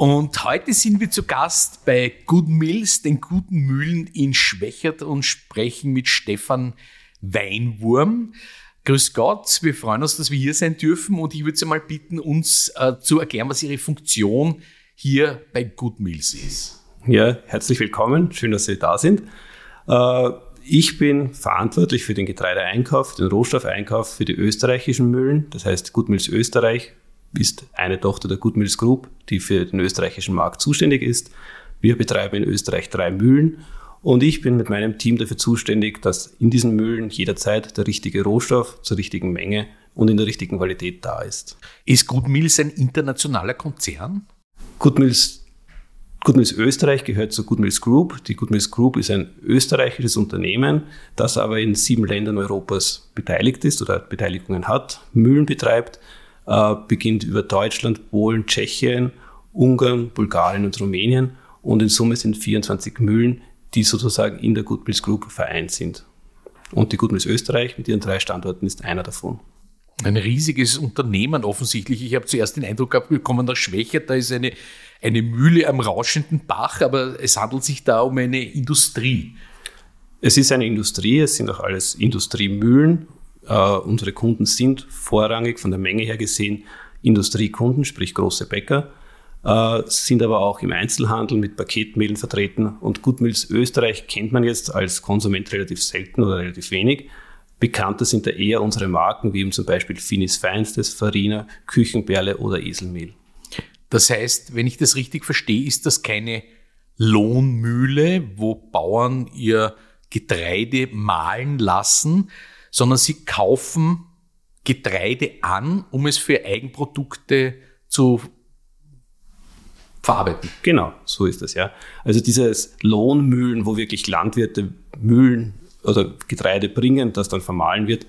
Und heute sind wir zu Gast bei Good Mills, den guten Mühlen in Schwächert und sprechen mit Stefan Weinwurm. Grüß Gott, wir freuen uns, dass wir hier sein dürfen und ich würde Sie mal bitten, uns äh, zu erklären, was Ihre Funktion hier bei Good Mills ist. Ja, herzlich willkommen, schön, dass Sie da sind. Äh, ich bin verantwortlich für den Getreideeinkauf, den Rohstoffeinkauf für die österreichischen Mühlen, das heißt Good Mills Österreich ist eine Tochter der Goodmills Group, die für den österreichischen Markt zuständig ist. Wir betreiben in Österreich drei Mühlen und ich bin mit meinem Team dafür zuständig, dass in diesen Mühlen jederzeit der richtige Rohstoff zur richtigen Menge und in der richtigen Qualität da ist. Ist Goodmills ein internationaler Konzern? Goodmills, Goodmills Österreich gehört zur Goodmills Group. Die Goodmills Group ist ein österreichisches Unternehmen, das aber in sieben Ländern Europas beteiligt ist oder Beteiligungen hat, Mühlen betreibt äh, beginnt über Deutschland, Polen, Tschechien, Ungarn, Bulgarien und Rumänien. Und in Summe sind 24 Mühlen, die sozusagen in der Goodmills Group vereint sind. Und die Goodmills Österreich mit ihren drei Standorten ist einer davon. Ein riesiges Unternehmen offensichtlich. Ich habe zuerst den Eindruck gehabt, wir kommen nach Schwäche, da ist eine, eine Mühle am rauschenden Bach, aber es handelt sich da um eine Industrie. Es ist eine Industrie, es sind auch alles Industriemühlen Uh, unsere Kunden sind vorrangig von der Menge her gesehen Industriekunden, sprich große Bäcker, uh, sind aber auch im Einzelhandel mit Paketmehlen vertreten. Und Gutmills Österreich kennt man jetzt als Konsument relativ selten oder relativ wenig. Bekannter sind da eher unsere Marken, wie zum Beispiel Finis Feinstes, Farina, Küchenperle oder Eselmehl. Das heißt, wenn ich das richtig verstehe, ist das keine Lohnmühle, wo Bauern ihr Getreide mahlen lassen, sondern sie kaufen Getreide an, um es für Eigenprodukte zu verarbeiten. Genau, so ist das, ja. Also dieses Lohnmühlen, wo wirklich Landwirte Mühlen oder Getreide bringen, das dann vermahlen wird,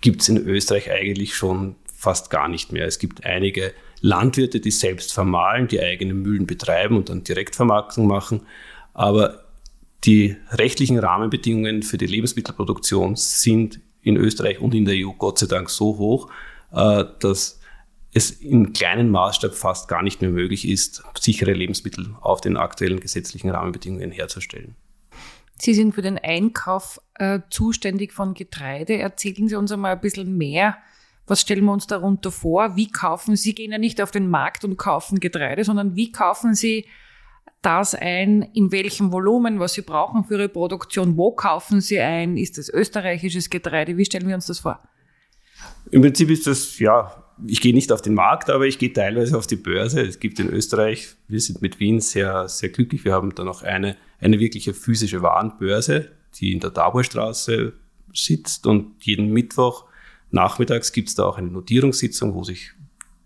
gibt es in Österreich eigentlich schon fast gar nicht mehr. Es gibt einige Landwirte, die selbst vermahlen, die eigene Mühlen betreiben und dann Direktvermarktung machen. Aber die rechtlichen Rahmenbedingungen für die Lebensmittelproduktion sind in Österreich und in der EU Gott sei Dank so hoch, äh, dass es im kleinen Maßstab fast gar nicht mehr möglich ist, sichere Lebensmittel auf den aktuellen gesetzlichen Rahmenbedingungen herzustellen. Sie sind für den Einkauf äh, zuständig von Getreide. Erzählen Sie uns einmal ein bisschen mehr. Was stellen wir uns darunter vor? Wie kaufen Sie? Gehen ja nicht auf den Markt und kaufen Getreide, sondern wie kaufen Sie das ein, in welchem Volumen, was Sie brauchen für Ihre Produktion, wo kaufen Sie ein, ist das österreichisches Getreide, wie stellen wir uns das vor? Im Prinzip ist das, ja, ich gehe nicht auf den Markt, aber ich gehe teilweise auf die Börse. Es gibt in Österreich, wir sind mit Wien sehr, sehr glücklich, wir haben da noch eine, eine wirkliche physische Warenbörse, die in der Daborstraße sitzt und jeden Mittwoch nachmittags gibt es da auch eine Notierungssitzung, wo sich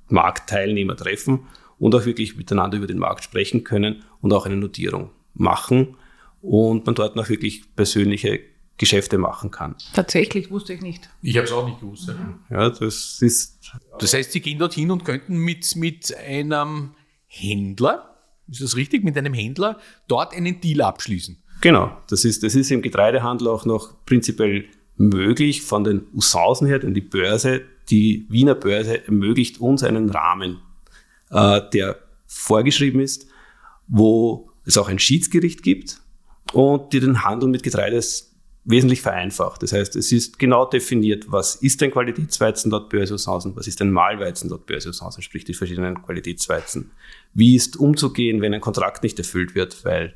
Marktteilnehmer treffen und auch wirklich miteinander über den Markt sprechen können und auch eine Notierung machen und man dort noch wirklich persönliche Geschäfte machen kann. Tatsächlich, wusste ich nicht. Ich habe es auch nicht gewusst. Ja, das ist. Das heißt, Sie gehen dorthin und könnten mit, mit einem Händler, ist das richtig, mit einem Händler dort einen Deal abschließen? Genau, das ist, das ist im Getreidehandel auch noch prinzipiell möglich von den Usancen her, denn die Börse, die Wiener Börse ermöglicht uns einen Rahmen äh, der vorgeschrieben ist, wo es auch ein Schiedsgericht gibt und die den Handel mit Getreide wesentlich vereinfacht. Das heißt, es ist genau definiert, was ist ein Qualitätsweizen laut Börse-Ushausen, was ist ein Mahlweizen laut Börse-Ushausen, sprich die verschiedenen Qualitätsweizen. Wie ist umzugehen, wenn ein Kontrakt nicht erfüllt wird, weil,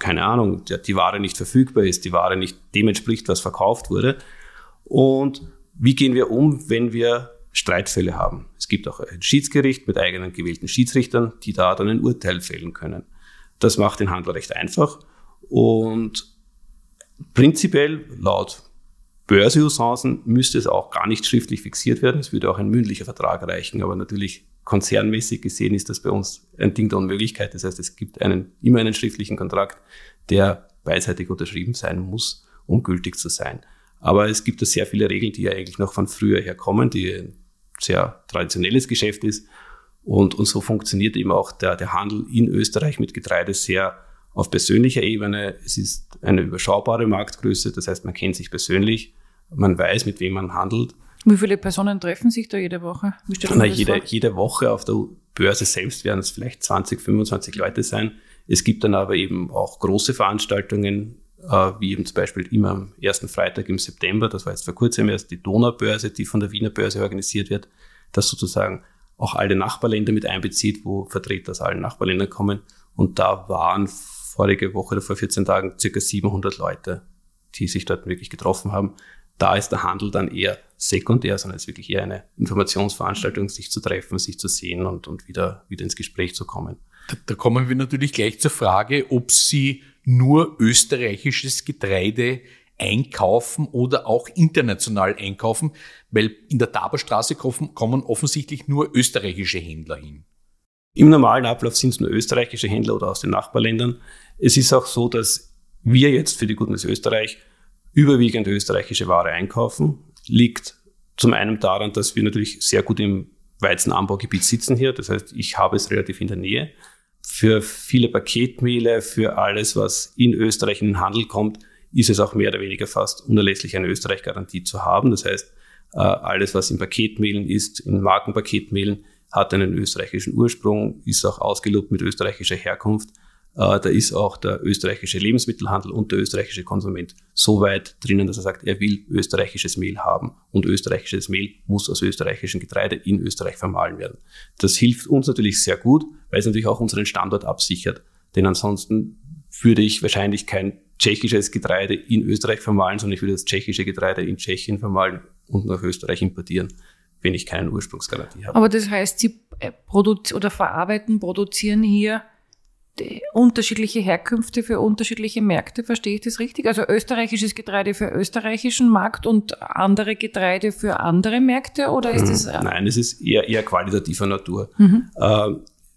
keine Ahnung, die Ware nicht verfügbar ist, die Ware nicht dem entspricht, was verkauft wurde. Und wie gehen wir um, wenn wir Streitfälle haben. Es gibt auch ein Schiedsgericht mit eigenen gewählten Schiedsrichtern, die da dann ein Urteil fällen können. Das macht den Handel recht einfach und prinzipiell laut Börseusancen müsste es auch gar nicht schriftlich fixiert werden. Es würde auch ein mündlicher Vertrag reichen, aber natürlich konzernmäßig gesehen ist das bei uns ein Ding der Unmöglichkeit. Das heißt, es gibt einen, immer einen schriftlichen Kontrakt, der beidseitig unterschrieben sein muss, um gültig zu sein. Aber es gibt da sehr viele Regeln, die ja eigentlich noch von früher her kommen, die sehr traditionelles Geschäft ist. Und, und so funktioniert eben auch der, der Handel in Österreich mit Getreide sehr auf persönlicher Ebene. Es ist eine überschaubare Marktgröße, das heißt, man kennt sich persönlich man weiß, mit wem man handelt. Wie viele Personen treffen sich da jede Woche? Na, jede, jede Woche auf der Börse selbst werden es vielleicht 20, 25 Leute sein. Es gibt dann aber eben auch große Veranstaltungen, wie eben zum Beispiel immer am ersten Freitag im September, das war jetzt vor kurzem erst die Donaubörse, die von der Wiener Börse organisiert wird, das sozusagen auch alle Nachbarländer mit einbezieht, wo Vertreter aus allen Nachbarländern kommen. Und da waren vorige Woche oder vor 14 Tagen circa 700 Leute, die sich dort wirklich getroffen haben da ist der Handel dann eher sekundär, sondern es ist wirklich eher eine Informationsveranstaltung, sich zu treffen, sich zu sehen und, und wieder, wieder ins Gespräch zu kommen. Da, da kommen wir natürlich gleich zur Frage, ob Sie nur österreichisches Getreide einkaufen oder auch international einkaufen, weil in der Taberstraße kommen offensichtlich nur österreichische Händler hin. Im normalen Ablauf sind es nur österreichische Händler oder aus den Nachbarländern. Es ist auch so, dass wir jetzt für die Gutnis Österreich überwiegend österreichische Ware einkaufen. Liegt zum einen daran, dass wir natürlich sehr gut im Weizenanbaugebiet sitzen hier. Das heißt, ich habe es relativ in der Nähe. Für viele Paketmehle, für alles, was in Österreich in den Handel kommt, ist es auch mehr oder weniger fast unerlässlich, eine Österreich-Garantie zu haben. Das heißt, äh, alles, was in Paketmehlen ist, in Markenpaketmehlen, hat einen österreichischen Ursprung, ist auch ausgelobt mit österreichischer Herkunft. Äh, da ist auch der österreichische Lebensmittelhandel und der österreichische Konsument so weit drinnen, dass er sagt, er will österreichisches Mehl haben und österreichisches Mehl muss aus österreichischem Getreide in Österreich vermahlen werden. Das hilft uns natürlich sehr gut, weil es natürlich auch unseren Standort absichert. Denn ansonsten würde ich wahrscheinlich kein tschechisches Getreide in Österreich vermahlen, sondern ich würde das tschechische Getreide in Tschechien vermahlen und nach Österreich importieren, wenn ich keinen Ursprungsgarantie habe. Aber das heißt, Sie äh, produzieren oder verarbeiten, produzieren hier unterschiedliche Herkünfte für unterschiedliche Märkte, verstehe ich das richtig? Also österreichisches Getreide für österreichischen Markt und andere Getreide für andere Märkte oder ist das? Äh Nein, es ist eher, eher qualitativer Natur. Mhm. Äh,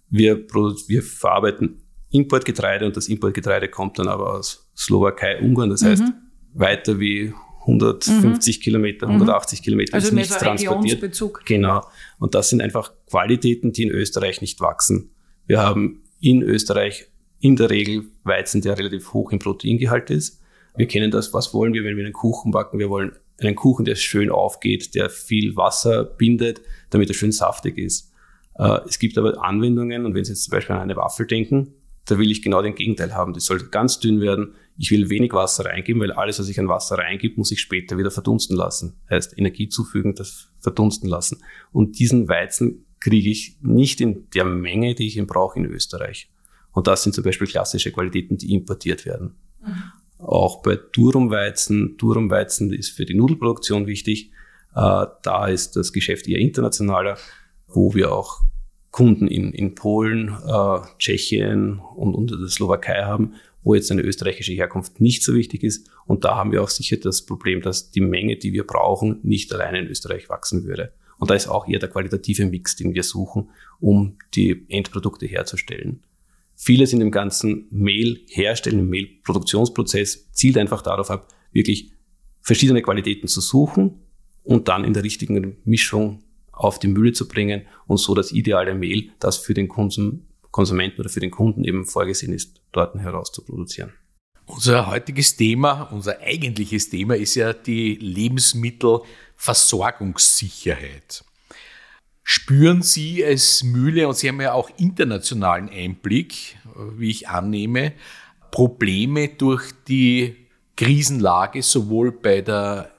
wir, wir verarbeiten Importgetreide und das Importgetreide kommt dann aber aus Slowakei, Ungarn, das heißt mhm. weiter wie 150 mhm. Kilometer, 180 Kilometer also ist nichts transportiert. Genau. Und das sind einfach Qualitäten, die in Österreich nicht wachsen. Wir haben in Österreich in der Regel Weizen, der relativ hoch im Proteingehalt ist. Wir kennen das, was wollen wir, wenn wir einen Kuchen backen? Wir wollen einen Kuchen, der schön aufgeht, der viel Wasser bindet, damit er schön saftig ist. Äh, es gibt aber Anwendungen, und wenn Sie jetzt zum Beispiel an eine Waffel denken, da will ich genau den Gegenteil haben. Die soll ganz dünn werden. Ich will wenig Wasser reingeben, weil alles, was ich an Wasser reingebe, muss ich später wieder verdunsten lassen. Heißt, Energie zufügen, das verdunsten lassen. Und diesen Weizen kriege ich nicht in der Menge, die ich ihn brauche in Österreich. Und das sind zum Beispiel klassische Qualitäten, die importiert werden. Mhm. Auch bei Durumweizen, Durumweizen ist für die Nudelproduktion wichtig. Äh, da ist das Geschäft eher internationaler, wo wir auch Kunden in, in Polen, äh, Tschechien und, und der Slowakei haben, wo jetzt eine österreichische Herkunft nicht so wichtig ist. Und da haben wir auch sicher das Problem, dass die Menge, die wir brauchen, nicht alleine in Österreich wachsen würde. Und da ist auch eher der qualitative Mix, den wir suchen, um die Endprodukte herzustellen. Vieles in dem ganzen Mehl herstellen, im Mehlproduktionsprozess zielt einfach darauf ab, wirklich verschiedene Qualitäten zu suchen und dann in der richtigen Mischung auf die Mühle zu bringen und so das ideale Mehl, das für den Konsumenten oder für den Kunden eben vorgesehen ist, dort heraus zu produzieren. Unser heutiges Thema, unser eigentliches Thema ist ja die Lebensmittelversorgungssicherheit. Spüren Sie als Mühle, und Sie haben ja auch internationalen Einblick, wie ich annehme, Probleme durch die Krisenlage sowohl bei der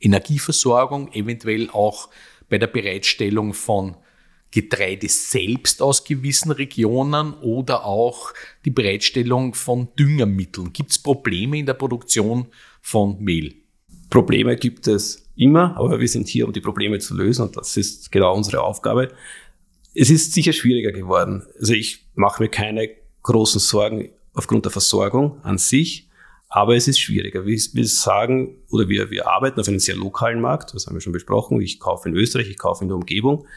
Energieversorgung, eventuell auch bei der Bereitstellung von Getreide selbst aus gewissen Regionen oder auch die Bereitstellung von Düngermitteln? Gibt es Probleme in der Produktion von Mehl? Probleme gibt es immer, aber wir sind hier, um die Probleme zu lösen und das ist genau unsere Aufgabe. Es ist sicher schwieriger geworden. Also ich mache mir keine großen Sorgen aufgrund der Versorgung an sich, Aber es ist schwieriger. Wir, sagen, oder wir, wir arbeiten auf einem sehr lokalen Markt, das haben wir schon besprochen. Ich kaufe in Österreich, ich kaufe in der Umgebung.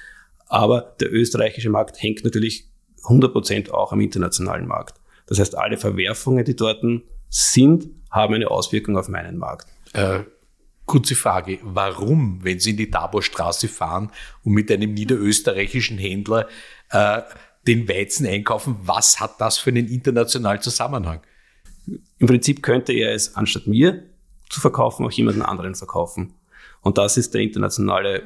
Aber der österreichische Markt hängt natürlich 100 Prozent auch am internationalen Markt. Das heißt, alle Verwerfungen, die dort sind, haben eine Auswirkung auf meinen Markt. Äh, kurze Frage, warum, wenn Sie in die Taborstraße fahren und mit einem niederösterreichischen Händler äh, den Weizen einkaufen, was hat das für einen internationalen Zusammenhang? Im Prinzip könnte er es anstatt mir zu verkaufen, auch jemanden anderen verkaufen. Und das ist der internationale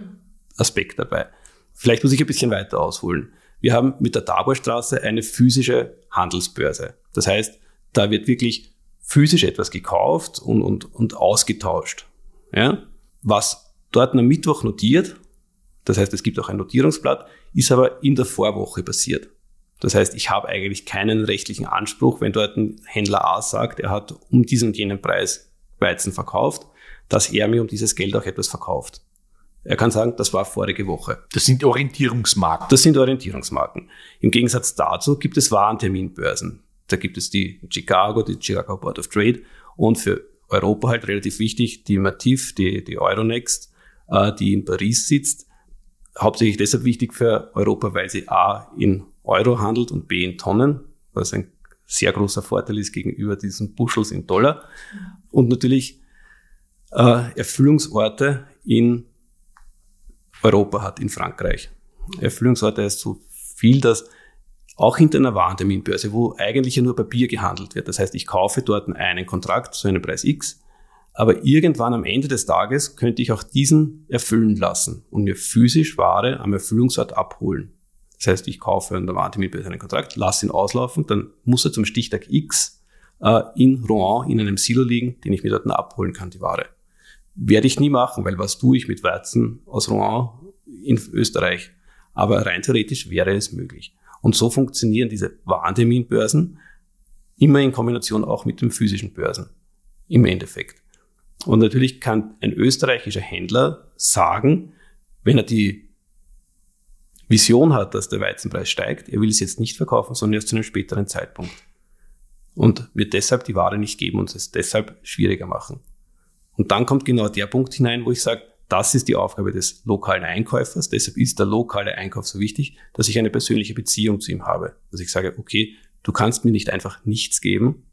Aspekt dabei. Vielleicht muss ich ein bisschen weiter ausholen. Wir haben mit der Taborstraße eine physische Handelsbörse. Das heißt, da wird wirklich physisch etwas gekauft und, und, und ausgetauscht. Ja? Was dort am Mittwoch notiert, das heißt, es gibt auch ein Notierungsblatt, ist aber in der Vorwoche passiert. Das heißt, ich habe eigentlich keinen rechtlichen Anspruch, wenn dort ein Händler A sagt, er hat um diesen und jenen Preis Weizen verkauft, dass er mir um dieses Geld auch etwas verkauft. Er kann sagen, das war vorige Woche. Das sind Orientierungsmarken. Das sind Orientierungsmarken. Im Gegensatz dazu gibt es Warenterminbörsen. Da gibt es die Chicago, die Chicago Board of Trade und für Europa halt relativ wichtig, die Mativ, die, die Euronext, äh, die in Paris sitzt. Hauptsächlich deshalb wichtig für Europa, weil sie A in Euro handelt und B in Tonnen, was ein sehr großer Vorteil ist gegenüber diesen Buschels in Dollar. Und natürlich äh, Erfüllungsorte in Europa hat, in Frankreich. Erfüllungsorte heißt so viel, dass auch hinter einer Warenterminbörse, wo eigentlich ja nur Papier gehandelt wird. Das heißt, ich kaufe dort einen Kontrakt zu einem Preis X, aber irgendwann am Ende des Tages könnte ich auch diesen erfüllen lassen und mir physisch Ware am Erfüllungsort abholen. Das heißt, ich kaufe an der Warenterminbörse einen Kontrakt, lasse ihn auslaufen, dann muss er zum Stichtag X äh, in Rouen in einem Silo liegen, den ich mir dort abholen kann, die Ware. Werde ich nie machen, weil was tue ich mit Weizen aus Rouen in Österreich? Aber rein theoretisch wäre es möglich. Und so funktionieren diese Warenterminbörsen immer in Kombination auch mit den physischen Börsen. Im Endeffekt. Und natürlich kann ein österreichischer Händler sagen, wenn er die Vision hat, dass der Weizenpreis steigt, er will es jetzt nicht verkaufen, sondern erst zu einem späteren Zeitpunkt. Und wird deshalb die Ware nicht geben und es deshalb schwieriger machen. Und dann kommt genau der Punkt hinein, wo ich sage, das ist die Aufgabe des lokalen Einkäufers. Deshalb ist der lokale Einkauf so wichtig, dass ich eine persönliche Beziehung zu ihm habe. Dass ich sage, okay, du kannst mir nicht einfach nichts geben.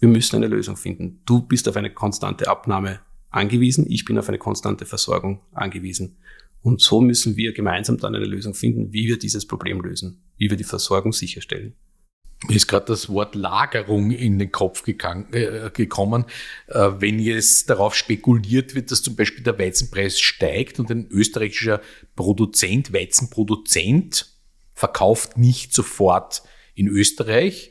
Wir müssen eine Lösung finden. Du bist auf eine konstante Abnahme angewiesen. Ich bin auf eine konstante Versorgung angewiesen. Und so müssen wir gemeinsam dann eine Lösung finden, wie wir dieses Problem lösen, wie wir die Versorgung sicherstellen. Mir ist gerade das Wort Lagerung in den Kopf äh, gekommen. Äh, wenn jetzt darauf spekuliert wird, dass zum Beispiel der Weizenpreis steigt und ein österreichischer Produzent, Weizenproduzent, verkauft nicht sofort in Österreich,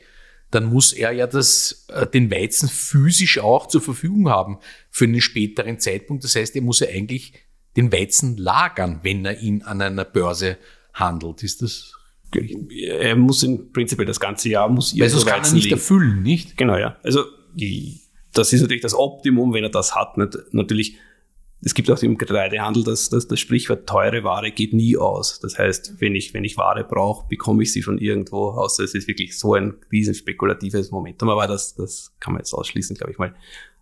dann muss er ja das, äh, den Weizen physisch auch zur Verfügung haben für einen späteren Zeitpunkt. Das heißt, er muss ja eigentlich den Weizen lagern, wenn er ihn an einer Börse handelt. Ist das er muss im Prinzip das ganze Jahr muss Weil sonst kann er nicht liegen. erfüllen, nicht? Genau, ja. Also das ist natürlich das Optimum, wenn er das hat. Natürlich, es gibt auch im Getreidehandel das, das, das Sprichwort, teure Ware geht nie aus. Das heißt, wenn ich, wenn ich Ware brauche, bekomme ich sie schon irgendwo, außer es ist wirklich so ein riesen spekulatives Momentum. Aber das, das kann man jetzt ausschließen, glaube ich mal.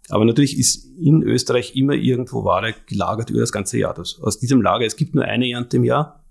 Aber natürlich ist in Österreich immer irgendwo Ware gelagert über das ganze Jahr. Das, aus diesem Lager, es gibt nur eine Ernte im Jahr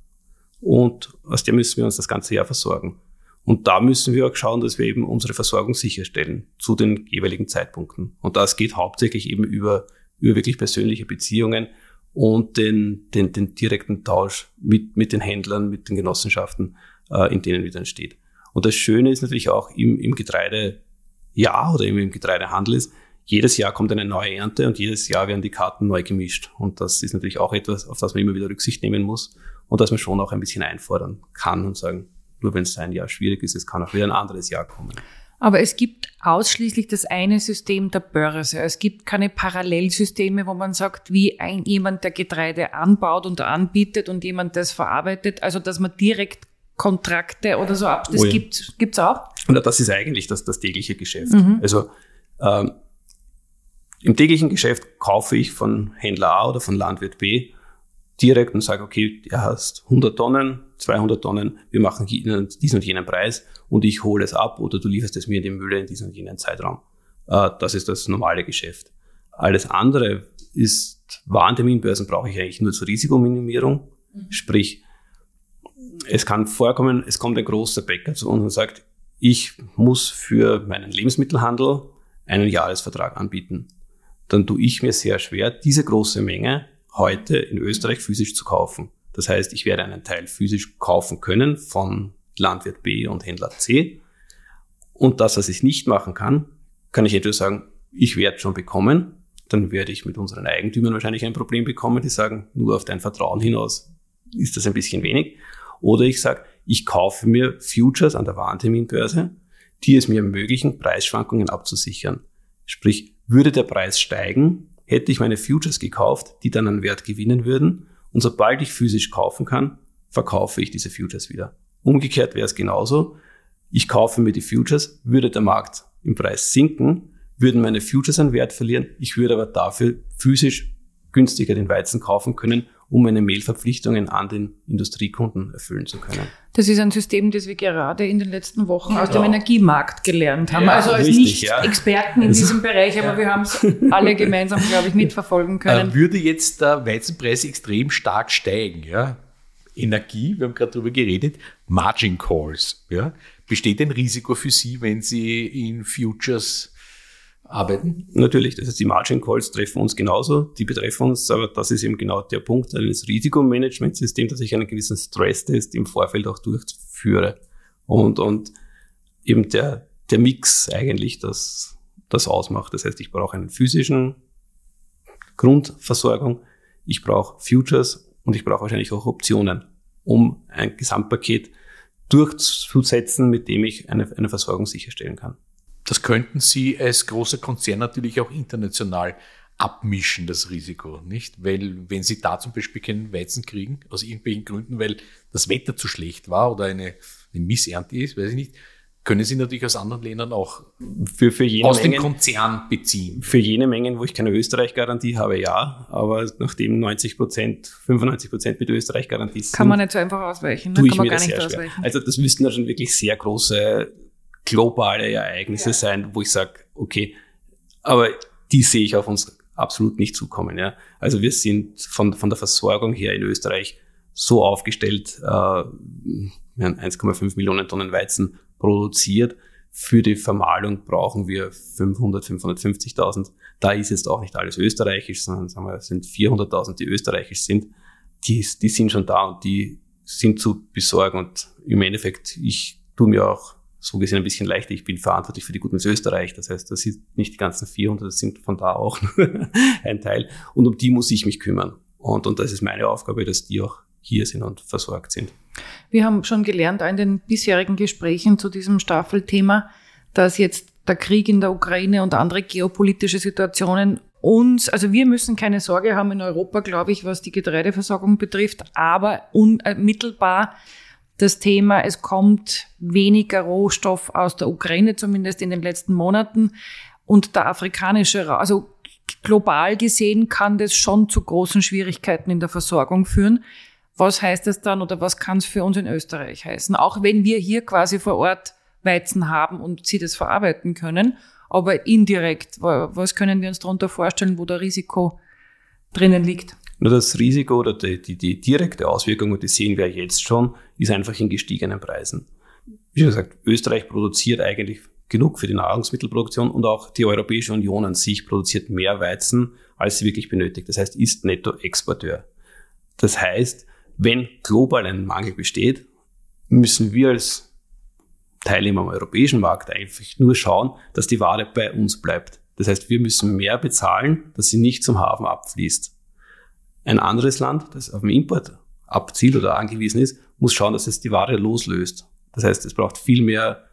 und aus der müssen wir uns das ganze Jahr versorgen. Und da müssen wir auch schauen, dass wir eben unsere Versorgung sicherstellen zu den jeweiligen Zeitpunkten. Und das geht hauptsächlich eben über, über wirklich persönliche Beziehungen und den, den, den direkten Tausch mit, mit den Händlern, mit den Genossenschaften, äh, in denen wir dann steht. Und das Schöne ist natürlich auch im, im Getreidejahr oder im Getreidehandel ist, jedes Jahr kommt eine neue Ernte und jedes Jahr werden die Karten neu gemischt. Und das ist natürlich auch etwas, auf das man immer wieder Rücksicht nehmen muss und dass man schon auch ein bisschen einfordern kann und sagen, nur wenn es ein Jahr schwierig ist, es kann auch wieder ein anderes Jahr kommen. Aber es gibt ausschließlich das eine System der Börse. Es gibt keine Parallelsysteme, wo man sagt, wie ein, jemand, der Getreide anbaut und anbietet und jemand das verarbeitet. Also, dass man direkt Kontrakte oder so ab, das oh ja. gibt es auch. Und das ist eigentlich das, das tägliche Geschäft. Mhm. Also, ähm, im täglichen Geschäft kaufe ich von Händler A oder von Landwirt B direkt und sage, okay, du hast 100 Tonnen, 200 Tonnen, wir machen diesen und jenen Preis und ich hole es ab oder du lieferst es mir in die Mühle in diesen und jenen Zeitraum. Äh, das ist das normale Geschäft. Alles andere ist Warenterminbörsen brauche ich eigentlich nur zur Risikominimierung. Mhm. Sprich, es kann vorkommen, es kommt ein großer Bäcker zu uns und sagt, ich muss für meinen Lebensmittelhandel einen Jahresvertrag anbieten. Dann tue ich mir sehr schwer, diese große Menge heute in Österreich physisch zu kaufen. Das heißt, ich werde einen Teil physisch kaufen können von Landwirt B und Händler C. Und das, was ich nicht machen kann, kann ich entweder sagen, ich werde schon bekommen, dann werde ich mit unseren Eigentümern wahrscheinlich ein Problem bekommen, die sagen, nur auf dein Vertrauen hinaus ist das ein bisschen wenig. Oder ich sage, ich kaufe mir Futures an der Warenterminbörse, die es mir ermöglichen, Preisschwankungen abzusichern. Sprich, würde der Preis steigen, hätte ich meine Futures gekauft, die dann an Wert gewinnen würden. Und sobald ich physisch kaufen kann, verkaufe ich diese Futures wieder. Umgekehrt wäre es genauso. Ich kaufe mir die Futures, würde der Markt im Preis sinken, würden meine Futures an Wert verlieren. Ich würde aber dafür physisch günstiger den Weizen kaufen können, um meine Mehlverpflichtungen an den Industriekunden erfüllen zu können. Das ist ein System, das wir gerade in den letzten Wochen aus dem Energiemarkt gelernt haben. Ja, also als Nicht-Experten in also, diesem Bereich, aber ja. wir haben es alle gemeinsam, glaube ich, mitverfolgen können. Äh, würde jetzt der Weizenpreis extrem stark steigen, ja? Energie, wir haben gerade darüber geredet, Margin Calls, ja? Besteht ein Risiko für Sie, wenn Sie in Futures arbeiten? Natürlich, das heißt, die Margin Calls treffen uns genauso, die betreffen uns, aber das ist eben genau der Punkt eines Risikomanagementsystems, dass ich einen gewissen Stresstest im Vorfeld auch durchführe. Und, und eben der, der Mix eigentlich das, das ausmacht. Das heißt, ich brauche einen physischen Grundversorgung, ich brauche Futures und ich brauche wahrscheinlich auch Optionen, um ein Gesamtpaket durchzusetzen, mit dem ich eine, eine Versorgung sicherstellen kann. Das könnten Sie als großer Konzern natürlich auch international abmischen, das Risiko, nicht? Weil, wenn Sie da zum Beispiel keinen Weizen kriegen, aus irgendwelchen Gründen, weil das Wetter zu schlecht war oder eine, eine Missernte ist, weiß ich nicht, können Sie natürlich aus anderen Ländern auch für, für jene aus Mengen, dem Konzern beziehen. Für jene Mengen, wo ich keine Österreich-Garantie habe, ja. Aber nachdem 90 Prozent, 95 Prozent mit Österreich-Garantie sind. Kann man nicht so einfach ausweichen. Ne? Tue ich Kann man gar nicht ausweichen. Also das müssten ja schon wirklich sehr große globale Ereignisse ja. sein, wo ich sage, okay, aber die sehe ich auf uns absolut nicht zukommen. Ja. Also wir sind von, von der Versorgung her in Österreich so aufgestellt, äh, 1,5 Millionen Tonnen Weizen produziert. Für die Vermahlung brauchen wir 500, 550.000. Da ist jetzt auch nicht alles österreichisch, sondern sagen wir, es sind 400.000, die österreichisch sind. Die, die sind schon da und die sind zu besorgen. Und im Endeffekt, ich tue mir auch so gesehen ein bisschen leichter. Ich bin verantwortlich für die Guten Österreich. Das heißt, das sind nicht die ganzen 400, das sind von da auch ein Teil. Und um die muss ich mich kümmern. Und, und das ist meine Aufgabe, dass die auch hier sind und versorgt sind. Wir haben schon gelernt in den bisherigen Gesprächen zu diesem Staffelthema, dass jetzt der Krieg in der Ukraine und andere geopolitische Situationen uns, also wir müssen keine Sorge haben in Europa, glaube ich, was die Getreideversorgung betrifft, aber unmittelbar das Thema, es kommt weniger Rohstoff aus der Ukraine, zumindest in den letzten Monaten. Und der afrikanische, also global gesehen kann das schon zu großen Schwierigkeiten in der Versorgung führen. Was heißt das dann oder was kann es für uns in Österreich heißen? Auch wenn wir hier quasi vor Ort Weizen haben und sie das verarbeiten können, aber indirekt, was können wir uns darunter vorstellen, wo der Risiko drinnen liegt? Nur das Risiko oder die, die, die direkte Auswirkung, und die sehen wir jetzt schon, ist einfach in gestiegenen Preisen. Wie gesagt, Österreich produziert eigentlich genug für die Nahrungsmittelproduktion und auch die Europäische Union an sich produziert mehr Weizen, als sie wirklich benötigt. Das heißt, ist Nettoexporteur. Das heißt, wenn global ein Mangel besteht, müssen wir als Teilnehmer am europäischen Markt einfach nur schauen, dass die Ware bei uns bleibt. Das heißt, wir müssen mehr bezahlen, dass sie nicht zum Hafen abfließt. Ein anderes Land, das auf den Import abzielt oder angewiesen ist, muss schauen, dass es die Ware loslöst. Das heißt, es braucht viel mehr,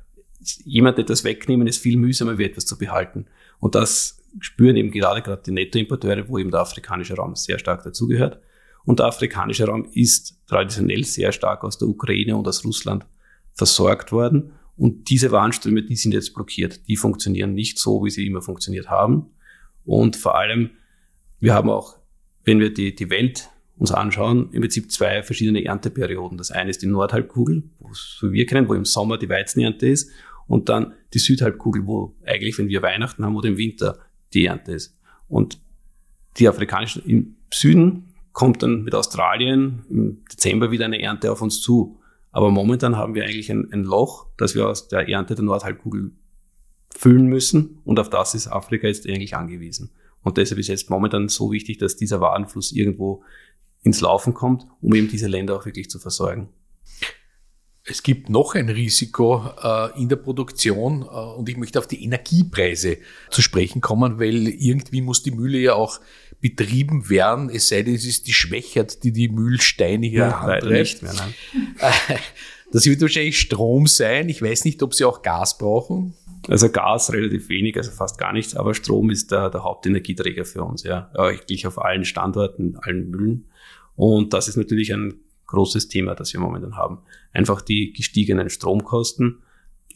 jemand etwas wegnehmen, ist viel mühsamer wie etwas zu behalten. Und das spüren eben gerade gerade die Nettoimporteure, wo eben der afrikanische Raum sehr stark dazugehört. Und der afrikanische Raum ist traditionell sehr stark aus der Ukraine und aus Russland versorgt worden. Und diese Warenströme, die sind jetzt blockiert. Die funktionieren nicht so, wie sie immer funktioniert haben. Und vor allem, wir haben auch wenn wir die, die Welt uns anschauen, im Prinzip zwei verschiedene Ernteperioden. Das eine ist die Nordhalbkugel, so wir kennen, wo im Sommer die Weizenernte ist. Und dann die Südhalbkugel, wo eigentlich, wenn wir Weihnachten haben oder im Winter die Ernte ist. Und die afrikanischen, im Süden kommt dann mit Australien im Dezember wieder eine Ernte auf uns zu. Aber momentan haben wir eigentlich ein, ein Loch, das wir aus der Ernte der Nordhalbkugel füllen müssen. Und auf das ist Afrika jetzt eigentlich angewiesen. Und deshalb ist jetzt momentan so wichtig, dass dieser Warenfluss irgendwo ins Laufen kommt, um eben diese Länder auch wirklich zu versorgen. Es gibt noch ein Risiko äh, in der Produktion äh, und ich möchte auf die Energiepreise zu sprechen kommen, weil irgendwie muss die Mühle ja auch betrieben werden, es sei denn, es ist die Schwächert, die die Mühlsteine hier ja, mehr. Nein. Das wird wahrscheinlich Strom sein. Ich weiß nicht, ob sie auch Gas brauchen. Also Gas relativ wenig, also fast gar nichts, aber Strom ist der, der Hauptenergieträger für uns, ja. Eigentlich auf allen Standorten, allen Müllen. Und das ist natürlich ein großes Thema, das wir momentan haben. Einfach die gestiegenen Stromkosten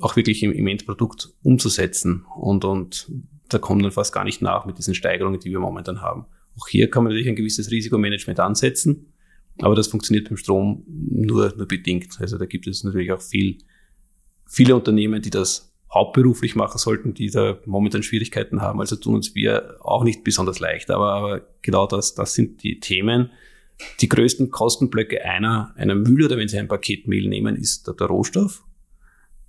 auch wirklich im, im Endprodukt umzusetzen. Und, und da kommt dann fast gar nicht nach mit diesen Steigerungen, die wir momentan haben. Auch hier kann man natürlich ein gewisses Risikomanagement ansetzen, aber das funktioniert beim Strom nur, nur bedingt. Also da gibt es natürlich auch viel, viele Unternehmen, die das hauptberuflich machen sollten, die da momentan Schwierigkeiten haben. Also tun uns wir auch nicht besonders leicht. Aber, aber genau das, das sind die Themen, die größten Kostenblöcke einer, einer Mühle oder wenn Sie ein Paket Mehl nehmen, ist der, der Rohstoff,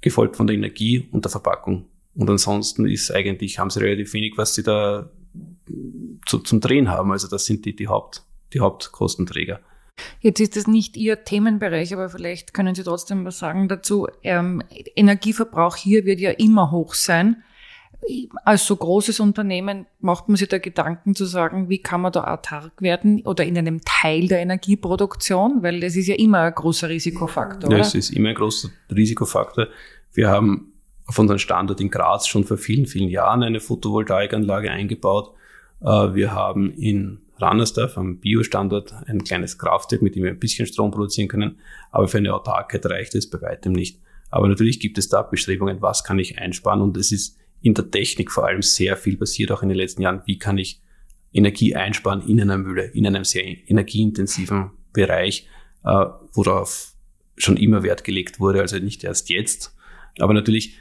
gefolgt von der Energie und der Verpackung. Und ansonsten ist eigentlich, haben Sie relativ wenig, was Sie da zu, zum Drehen haben. Also das sind die, die, Haupt, die Hauptkostenträger. Jetzt ist das nicht Ihr Themenbereich, aber vielleicht können Sie trotzdem was sagen dazu. Ähm, Energieverbrauch hier wird ja immer hoch sein als so großes Unternehmen macht man sich da Gedanken zu sagen, wie kann man da autark werden oder in einem Teil der Energieproduktion, weil das ist ja immer ein großer Risikofaktor. Ja, es ist immer ein großer Risikofaktor. Wir haben auf unseren Standort in Graz schon vor vielen, vielen Jahren eine Photovoltaikanlage eingebaut. Äh, wir haben in Rannersdorf am Biostandort ein kleines Kraftwerk, mit dem wir ein bisschen Strom produzieren können, aber für eine Autarkheit reicht es bei weitem nicht. Aber natürlich gibt es da Bestrebungen, was kann ich einsparen und es ist in der Technik vor allem sehr viel passiert, auch in den letzten Jahren. Wie kann ich Energie einsparen in einer Mühle, in einem sehr energieintensiven Bereich, äh, worauf schon immer Wert gelegt wurde, also nicht erst jetzt. Aber natürlich,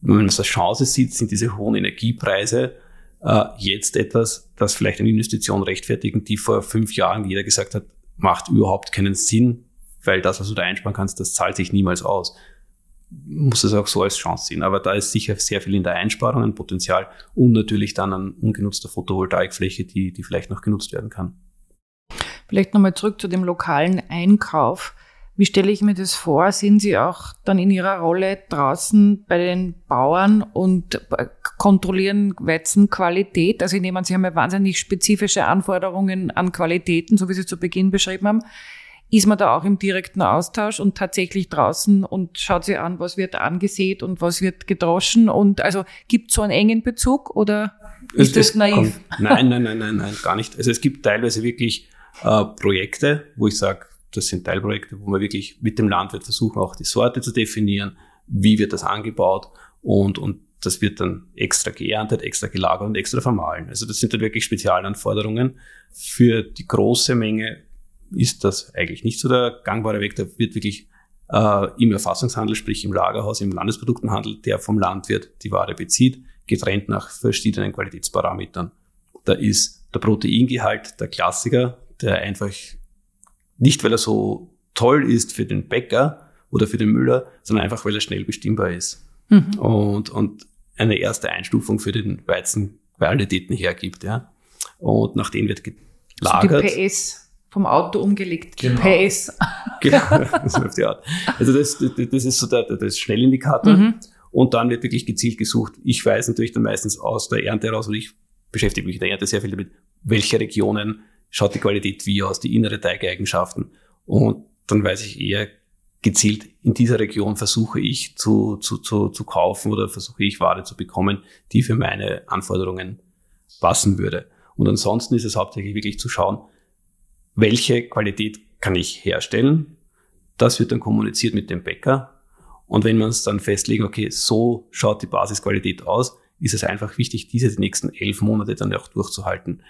wenn man es als Chance sieht, sind diese hohen Energiepreise äh, jetzt etwas, das vielleicht eine Investition rechtfertigen, die vor fünf Jahren jeder gesagt hat, macht überhaupt keinen Sinn, weil das, was du da einsparen kannst, das zahlt sich niemals aus muss es auch so als Chance sehen. Aber da ist sicher sehr viel in der Einsparung ein Potenzial und natürlich dann an ungenutzter Photovoltaikfläche, die, die vielleicht noch genutzt werden kann. Vielleicht nochmal zurück zu dem lokalen Einkauf. Wie stelle ich mir das vor? Sind Sie auch dann in Ihrer Rolle draußen bei den Bauern und kontrollieren Weizenqualität? Also ich nehme an, Sie haben ja wahnsinnig spezifische Anforderungen an Qualitäten, so wie Sie zu Beginn beschrieben haben ist man da auch im direkten Austausch und tatsächlich draußen und schaut sich an, was wird angesät und was wird gedroschen und also gibt es so einen engen Bezug oder ist es, das naiv? Kommt, nein, nein, nein, nein, nein, gar nicht. Also es gibt teilweise wirklich äh, Projekte, wo ich sage, das sind Teilprojekte, wo wir wirklich mit dem Landwirt versuchen, auch die Sorte zu definieren, wie wird das angebaut und, und das wird dann extra geerntet, extra gelagert und extra vermahlen. Also das sind dann wirklich Spezialanforderungen. Für die große Menge ist das eigentlich nicht so der gangbare Weg. Da wird wirklich äh, im Erfassungshandel, sprich im Lagerhaus, im Landesproduktenhandel, der vom Landwirt die Ware bezieht, getrennt nach verschiedenen Qualitätsparametern. Da ist der Proteingehalt der Klassiker, der einfach nicht, weil er so toll ist für den Bäcker oder für den Müller, sondern einfach, weil er schnell bestimmbar ist. Mhm. Und, und eine erste Einstufung für den Weizenqualitäten hergibt. Ja. Und nach denen wird gelagert. So die PS vom Auto umgelegt, genau. PS. Genau, auf die Art. Also das, das ist so der, der Schnellindikator. Mhm. Und dann wird wirklich gezielt gesucht. Ich weiß natürlich dann meistens aus der Ernte heraus, und ich beschäftige mich in der Ernte sehr viel damit, welche Regionen schaut die Qualität wie aus, die innere Teigeigenschaften. Und dann weiß ich eher gezielt, in dieser Region versuche ich zu, zu, zu, zu kaufen oder versuche ich Ware zu bekommen, die für meine Anforderungen passen würde. Und ansonsten ist es hauptsächlich wirklich zu schauen, welche Qualität kann ich herstellen. Das wird dann kommuniziert mit dem Bäcker. Und wenn wir uns dann festlegen, okay, so schaut die Basisqualität aus, ist es einfach wichtig, diese die nächsten elf Monate dann auch durchzuhalten.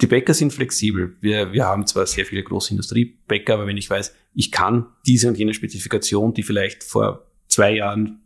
Die Bäcker sind flexibel. Wir, wir haben zwar sehr viele große Industriebäcker, aber wenn ich weiß, ich kann diese und jene Spezifikation, die vielleicht vor zwei Jahren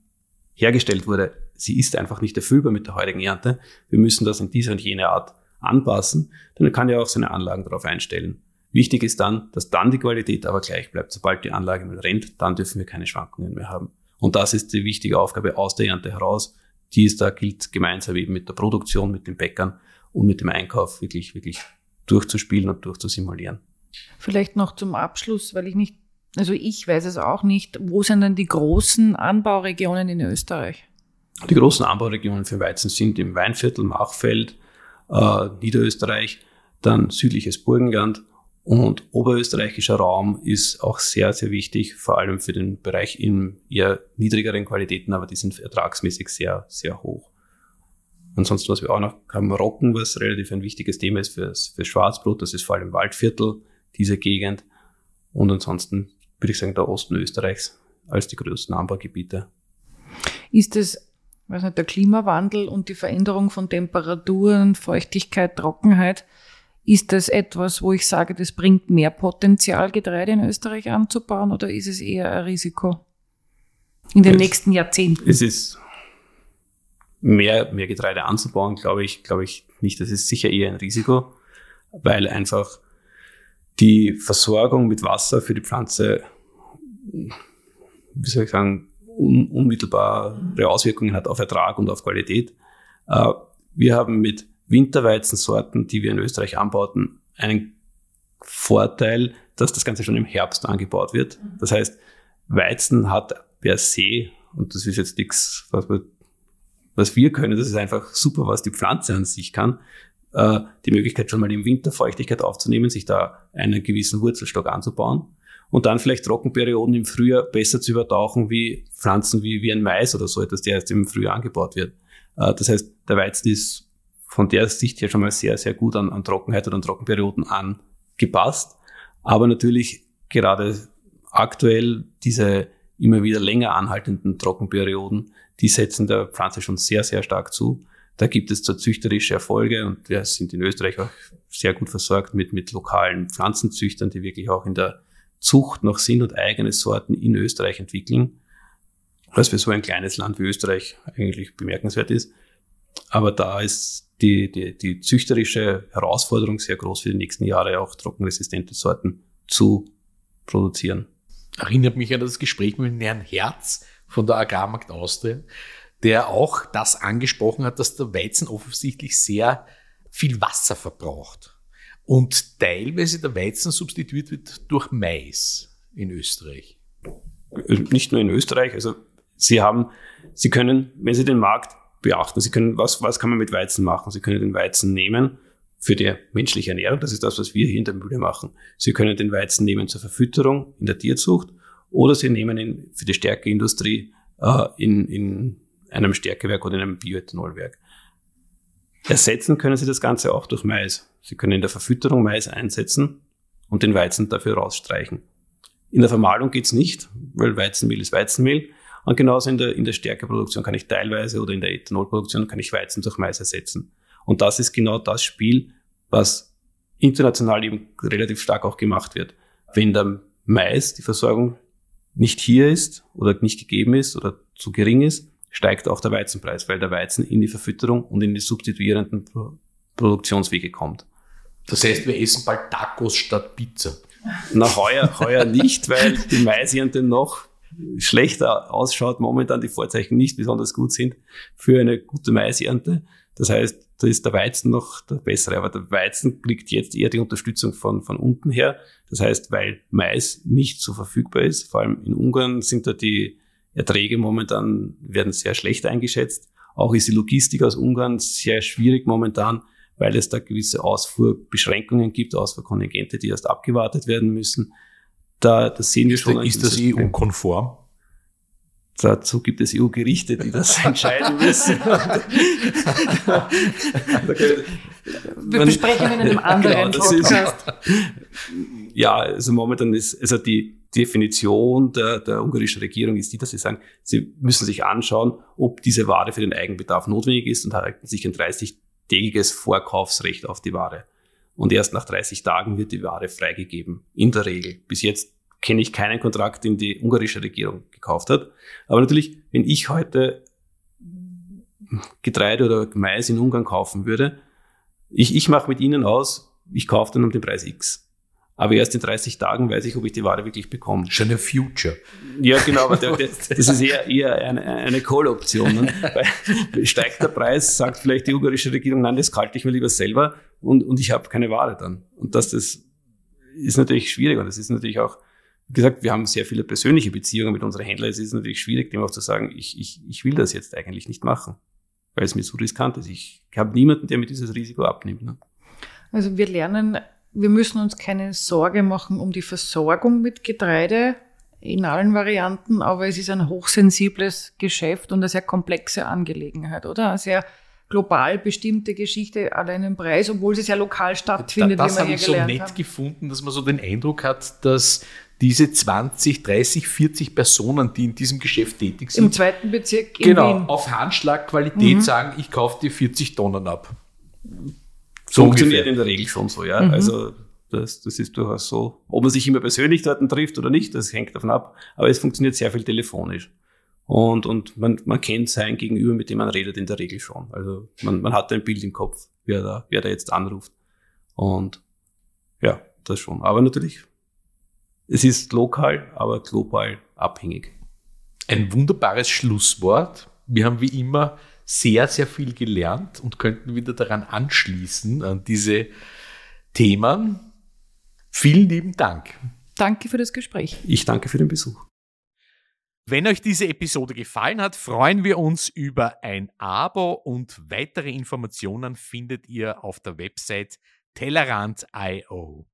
hergestellt wurde, sie ist einfach nicht erfüllbar mit der heutigen Ernte. Wir müssen das in dieser und jener Art anpassen, dann kann er auch seine Anlagen darauf einstellen. Wichtig ist dann, dass dann die Qualität aber gleich bleibt. Sobald die Anlage mal rennt, dann dürfen wir keine Schwankungen mehr haben. Und das ist die wichtige Aufgabe aus der Ernte heraus, die es da gilt, gemeinsam eben mit der Produktion, mit den Bäckern und mit dem Einkauf wirklich, wirklich durchzuspielen und durchzusimulieren. Vielleicht noch zum Abschluss, weil ich nicht, also ich weiß es auch nicht, wo sind denn die großen Anbauregionen in Österreich? Die großen Anbauregionen für Weizen sind im Weinviertel, Machfeld, äh, Niederösterreich, dann südliches Burgenland und oberösterreichischer Raum ist auch sehr, sehr wichtig, vor allem für den Bereich in eher niedrigeren Qualitäten, aber die sind ertragsmäßig sehr, sehr hoch. Ansonsten, was wir auch noch haben, Rocken, was relativ ein wichtiges Thema ist fürs, fürs Schwarzbrot, das ist vor allem Waldviertel, diese Gegend. Und ansonsten würde ich sagen, der Osten Österreichs als die größten Anbaugebiete. Ist es weiß nicht, der Klimawandel und die Veränderung von Temperaturen, Feuchtigkeit, Trockenheit, ist das etwas, wo ich sage, das bringt mehr Potenzial, Getreide in Österreich anzubauen oder ist es eher ein Risiko in den es, nächsten Jahrzehnten? Es ist mehr, mehr Getreide anzubauen, glaube ich, glaube ich nicht. Das ist sicher eher ein Risiko, weil einfach die Versorgung mit Wasser für die Pflanze, wie soll ich sagen, un unmittelbare Auswirkungen hat auf Ertrag und auf Qualität. Äh, wir haben mit Winterweizensorten, die wir in Österreich anbauten, einen Vorteil, dass das Ganze schon im Herbst angebaut wird. Das heißt, Weizen hat per se, und das ist jetzt nichts, was wir, was wir können, das ist einfach super, was die Pflanze an sich kann, äh, die Möglichkeit schon mal im Winter Feuchtigkeit aufzunehmen, sich da einen gewissen Wurzelstock anzubauen und dann vielleicht Trockenperioden im Frühjahr besser zu übertauchen wie Pflanzen wie, wie ein Mais oder so etwas, der erst im Frühjahr angebaut wird. Äh, das heißt, der Weizen ist von der Sicht her schon mal sehr, sehr gut an, an Trockenheit oder an Trockenperioden angepasst. Aber natürlich gerade aktuell diese immer wieder länger anhaltenden Trockenperioden, die setzen der Pflanze schon sehr, sehr stark zu. Da gibt es zwar züchterische Erfolge und wir sind in Österreich auch sehr gut versorgt mit, mit lokalen Pflanzenzüchtern, die wirklich auch in der Zucht noch sind und eigene Sorten in Österreich entwickeln, was für so ein kleines Land wie Österreich eigentlich bemerkenswert ist. Aber da ist die, die, die züchterische Herausforderung sehr groß für die nächsten Jahre, auch trockenresistente Sorten zu produzieren. Erinnert mich an das Gespräch mit Herrn Herz von der Agrarmarkt Austria, der auch das angesprochen hat, dass der Weizen offensichtlich sehr viel Wasser verbraucht und teilweise der Weizen substituiert wird durch Mais in Österreich. Nicht nur in Österreich, also Sie haben, Sie können, wenn Sie den Markt beachten, Sie können, was, was kann man mit Weizen machen? Sie können den Weizen nehmen für die menschliche Ernährung, das ist das, was wir hier in der Mühle machen. Sie können den Weizen nehmen zur Verfütterung in der Tierzucht oder Sie nehmen ihn für die Stärkeindustrie äh, in, in einem Stärkewerk oder in einem Bioethanolwerk. Ersetzen können Sie das Ganze auch durch Mais. Sie können in der Verfütterung Mais einsetzen und den Weizen dafür rausstreichen. In der Vermahlung geht's nicht, weil Weizenmehl ist Weizenmehl. Und genauso in der, in der Stärkeproduktion kann ich teilweise oder in der Ethanolproduktion kann ich Weizen durch Mais ersetzen. Und das ist genau das Spiel, was international eben relativ stark auch gemacht wird. Wenn der Mais, die Versorgung nicht hier ist oder nicht gegeben ist oder zu gering ist, steigt auch der Weizenpreis, weil der Weizen in die Verfütterung und in die substituierenden Produktionswege kommt. Das heißt, wir essen bald Tacos statt Pizza. Na, heuer, heuer nicht, weil die Maisernte noch schlechter ausschaut, momentan die Vorzeichen nicht besonders gut sind für eine gute Maisernte. Das heißt, da ist der Weizen noch der bessere. Aber der Weizen kriegt jetzt eher die Unterstützung von, von unten her. Das heißt, weil Mais nicht so verfügbar ist, vor allem in Ungarn sind da die Erträge momentan werden sehr schlecht eingeschätzt. Auch ist die Logistik aus Ungarn sehr schwierig momentan, weil es da gewisse Ausfuhrbeschränkungen gibt, Ausfuhrkontingente, die erst abgewartet werden müssen. Da, das sehen wir schon. Ist das EU-konform? Dazu gibt es EU-Gerichte, die das entscheiden müssen. Wir besprechen in einem anderen genau, Podcast. Ist, ja, also momentan ist, also die, Definition der, der ungarischen Regierung ist die, dass sie sagen, sie müssen sich anschauen, ob diese Ware für den Eigenbedarf notwendig ist und halten sich ein 30-tägiges Vorkaufsrecht auf die Ware. Und erst nach 30 Tagen wird die Ware freigegeben. In der Regel. Bis jetzt kenne ich keinen Kontrakt, den die ungarische Regierung gekauft hat. Aber natürlich, wenn ich heute Getreide oder Mais in Ungarn kaufen würde. Ich, ich mache mit ihnen aus, ich kaufe dann um den Preis X. Aber erst in 30 Tagen weiß ich, ob ich die Ware wirklich bekomme. Schon ein Future. Ja, genau, aber der, der, das ist eher, eher eine, eine Call-Option. Ne? Steigt der Preis, sagt vielleicht die ungarische Regierung, nein, das kalte ich mir lieber selber und, und ich habe keine Ware dann. Und das, das ist natürlich schwierig und das ist natürlich auch, gesagt, wir haben sehr viele persönliche Beziehungen mit unseren Händlern. Es ist natürlich schwierig, dem auch zu sagen, ich, ich, ich will das jetzt eigentlich nicht machen, weil es mir zu riskant ist. Ich habe niemanden, der mir dieses Risiko abnimmt. Ne? Also wir lernen, wir müssen uns keine Sorge machen um die Versorgung mit Getreide in allen Varianten, aber es ist ein hochsensibles Geschäft und eine sehr komplexe Angelegenheit, oder? Eine sehr global bestimmte Geschichte allein im Preis, obwohl sie sehr lokal stattfindet, das wie wir habe hier ich so nett haben. gefunden, dass man so den Eindruck hat, dass diese 20, 30, 40 Personen, die in diesem Geschäft tätig Im sind, zweiten Bezirk in genau, Wien. Mhm. auf Handschlagqualität sagen, ich kaufe dir 40 Tonnen ab. So Funktioniert ungefähr. in der Regel schon so, ja. Mhm. Also das, das ist durchaus so. Ob man sich immer persönlich dort trifft oder nicht, das hängt davon ab. Aber es funktioniert sehr viel telefonisch. Und, und man, man kennt sein Gegenüber, mit dem man redet, in der Regel schon. Also man, man hat ein Bild im Kopf, wer da, wer da jetzt anruft. Und ja, das schon. Aber natürlich, es ist lokal, aber global abhängig. Ein wunderbares Schlusswort. Wir haben wie immer sehr, sehr viel gelernt und könnten wieder daran anschließen, an diese Themen. Vielen lieben Dank. Danke für das Gespräch. Ich danke für den Besuch. Wenn euch diese Episode gefallen hat, freuen wir uns über ein Abo und weitere Informationen findet ihr auf der Website Tellerant.io.